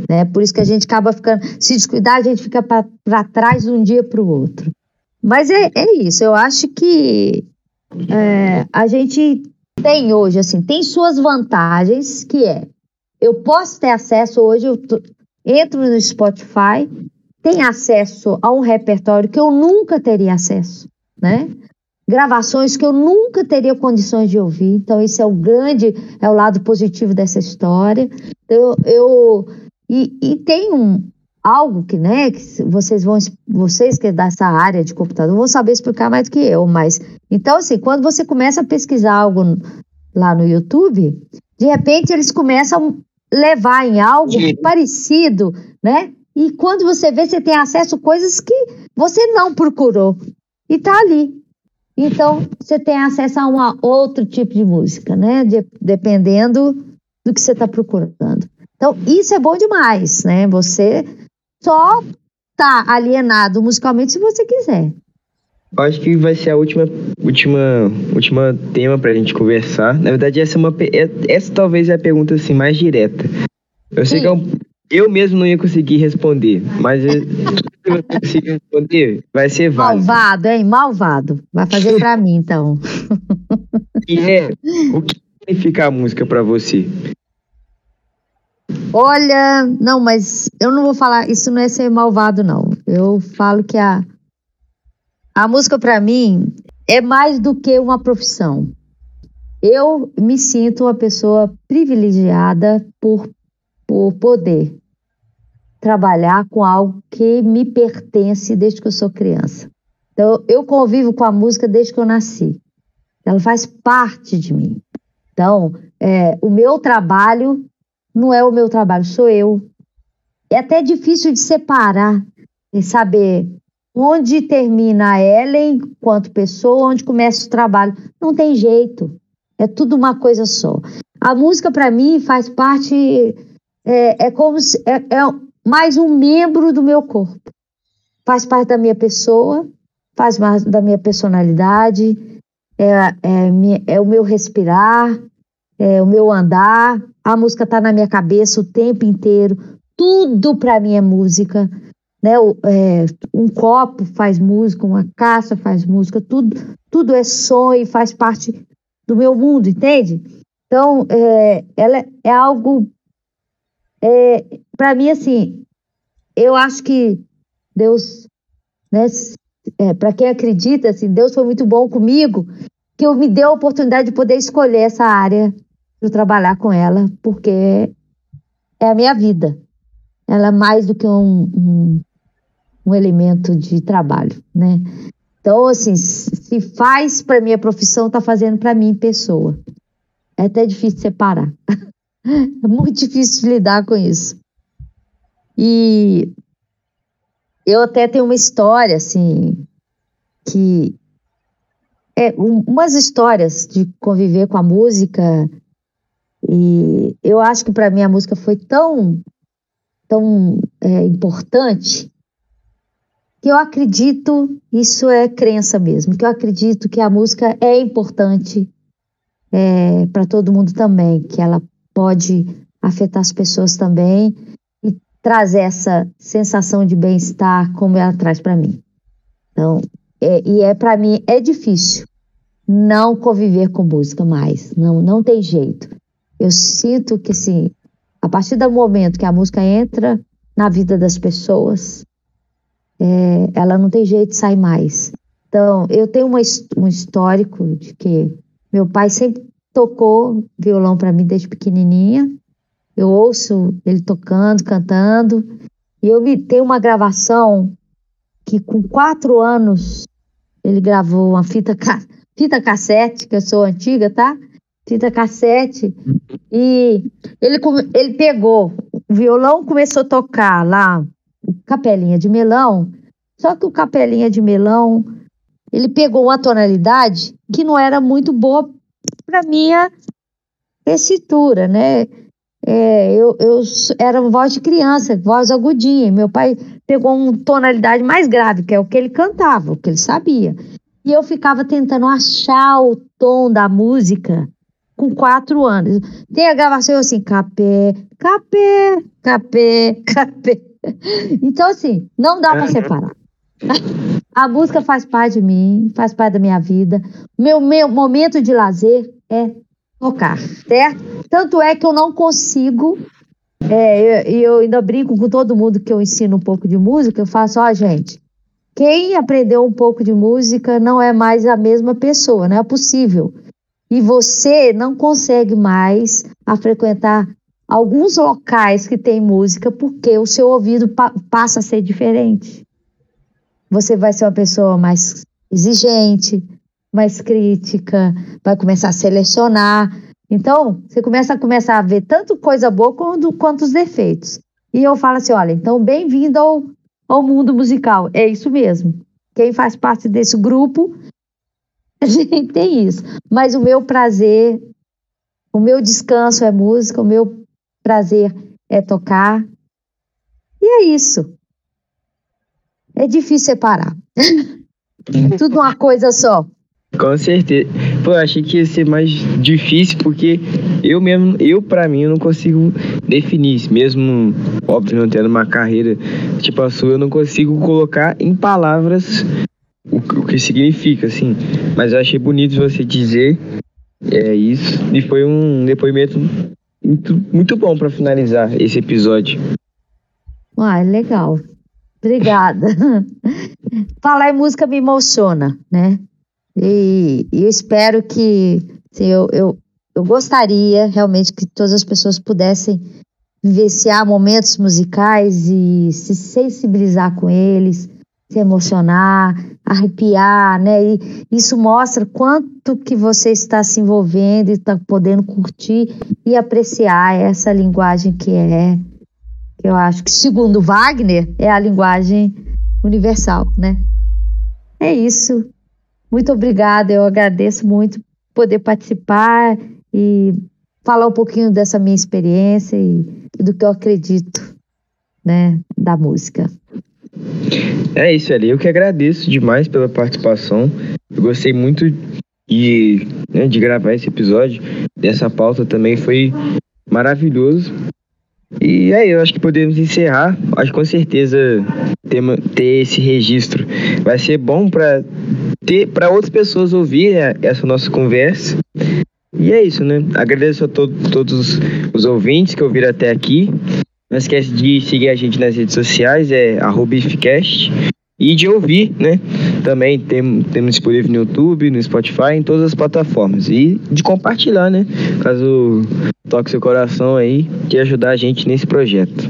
Né? Por isso que a gente acaba ficando, se descuidar, a gente fica para trás de um dia para o outro. Mas é, é isso, eu acho que é, a gente tem hoje, assim, tem suas vantagens, que é, eu posso ter acesso hoje, eu entro no Spotify, tem acesso a um repertório que eu nunca teria acesso, né? Gravações que eu nunca teria condições de ouvir, então isso é o grande, é o lado positivo dessa história. Eu, eu e, e tem um, algo que, né, que vocês vão, vocês que é dessa área de computador vão saber explicar mais do que eu, mas, então assim, quando você começa a pesquisar algo lá no YouTube, de repente eles começam a levar em algo Sim. parecido, né, e quando você vê, você tem acesso a coisas que você não procurou, e tá ali. Então, você tem acesso a um outro tipo de música, né, de, dependendo do que você está procurando. Então, isso é bom demais, né? Você só tá alienado musicalmente se você quiser. Eu acho que vai ser a última, última, última tema pra gente conversar. Na verdade, essa é uma, é, essa talvez é a pergunta assim mais direta. Eu sei Sim. que é um, eu mesmo não ia conseguir responder, mas tudo que você conseguir responder vai ser válido. Malvado, hein? Malvado. Vai fazer pra mim, então. E é, o que significa a música para você? Olha, não, mas eu não vou falar, isso não é ser malvado, não. Eu falo que a, a música para mim é mais do que uma profissão. Eu me sinto uma pessoa privilegiada por, por poder trabalhar com algo que me pertence desde que eu sou criança. Então, eu convivo com a música desde que eu nasci. Ela faz parte de mim. Então, é, o meu trabalho não é o meu trabalho, sou eu. É até difícil de separar e saber onde termina a Ellen quanto pessoa, onde começa o trabalho. Não tem jeito. É tudo uma coisa só. A música, para mim, faz parte. É, é como se. É, é mais um membro do meu corpo. Faz parte da minha pessoa, faz parte da minha personalidade, é, é, é o meu respirar, é o meu andar. A música está na minha cabeça o tempo inteiro. Tudo para mim é música. Né? O, é, um copo faz música, uma caça faz música, tudo, tudo é som e faz parte do meu mundo, entende? Então, é, ela é algo. É, para mim, assim, eu acho que Deus, né, é, para quem acredita, assim, Deus foi muito bom comigo, que eu me deu a oportunidade de poder escolher essa área para trabalhar com ela, porque é a minha vida. Ela é mais do que um, um, um elemento de trabalho, né? Então, assim, se faz para minha profissão, tá fazendo para mim pessoa. É até difícil separar. é muito difícil lidar com isso. E eu até tenho uma história, assim, que é um, umas histórias de conviver com a música e eu acho que para mim a música foi tão, tão é, importante que eu acredito, isso é crença mesmo, que eu acredito que a música é importante é, para todo mundo também, que ela pode afetar as pessoas também e trazer essa sensação de bem-estar como ela traz para mim. Então, é, e é para mim é difícil não conviver com música mais, não não tem jeito. Eu sinto que assim, a partir do momento que a música entra na vida das pessoas, é, ela não tem jeito de sair mais. Então, eu tenho uma, um histórico de que meu pai sempre tocou violão para mim desde pequenininha. Eu ouço ele tocando, cantando. E eu tenho uma gravação que com quatro anos ele gravou uma fita, fita cassete, que eu sou antiga, tá? Fita cassete. E ele, ele pegou o violão, começou a tocar lá Capelinha de Melão. Só que o Capelinha de Melão, ele pegou uma tonalidade que não era muito boa para minha tessitura, né? É, eu, eu era voz de criança, voz agudinha. Meu pai pegou uma tonalidade mais grave, que é o que ele cantava, o que ele sabia. E eu ficava tentando achar o tom da música com quatro anos. Tem a gravação assim, capé, capé, capé, capé. Então, assim, não dá para separar. A música faz parte de mim, faz parte da minha vida. Meu, meu momento de lazer é tocar, certo? Tanto é que eu não consigo. É, eu, eu ainda brinco com todo mundo que eu ensino um pouco de música. Eu faço, ó, gente, quem aprendeu um pouco de música não é mais a mesma pessoa, não é possível. E você não consegue mais a frequentar alguns locais que tem música porque o seu ouvido pa passa a ser diferente. Você vai ser uma pessoa mais exigente, mais crítica, vai começar a selecionar. Então, você começa a começar a ver tanto coisa boa quanto, quanto os defeitos. E eu falo assim, olha, então bem-vindo ao, ao mundo musical. É isso mesmo. Quem faz parte desse grupo, a gente tem isso. Mas o meu prazer, o meu descanso é música, o meu prazer é tocar. E é isso. É difícil separar. Tudo uma coisa só. Com certeza. Pô, eu achei que ia ser mais difícil porque eu mesmo, eu para mim, eu não consigo definir, mesmo, óbvio, não tendo uma carreira tipo a sua, eu não consigo colocar em palavras o, o que significa, assim. Mas eu achei bonito você dizer é isso. E foi um depoimento muito, muito bom para finalizar esse episódio. Ah, legal. Obrigada. Falar em música me emociona, né? E, e eu espero que assim, eu, eu, eu gostaria realmente que todas as pessoas pudessem vivenciar momentos musicais e se sensibilizar com eles, se emocionar, arrepiar, né? E isso mostra quanto que você está se envolvendo e está podendo curtir e apreciar essa linguagem que é, que eu acho que segundo Wagner é a linguagem universal, né? É isso. Muito obrigada, eu agradeço muito poder participar e falar um pouquinho dessa minha experiência e, do que eu acredito, né, da música. É isso ali, eu que agradeço demais pela participação. Eu gostei muito de, né, de gravar esse episódio. Dessa pauta também foi maravilhoso. E aí, eu acho que podemos encerrar. Acho que com certeza ter, ter esse registro vai ser bom para ter para outras pessoas ouvir essa nossa conversa. E é isso, né? Agradeço a to todos os ouvintes que ouviram até aqui. Não esquece de seguir a gente nas redes sociais, é @ifcast e de ouvir, né? Também tem, temos disponível no YouTube, no Spotify, em todas as plataformas. E de compartilhar, né? Caso toque seu coração aí, de ajudar a gente nesse projeto.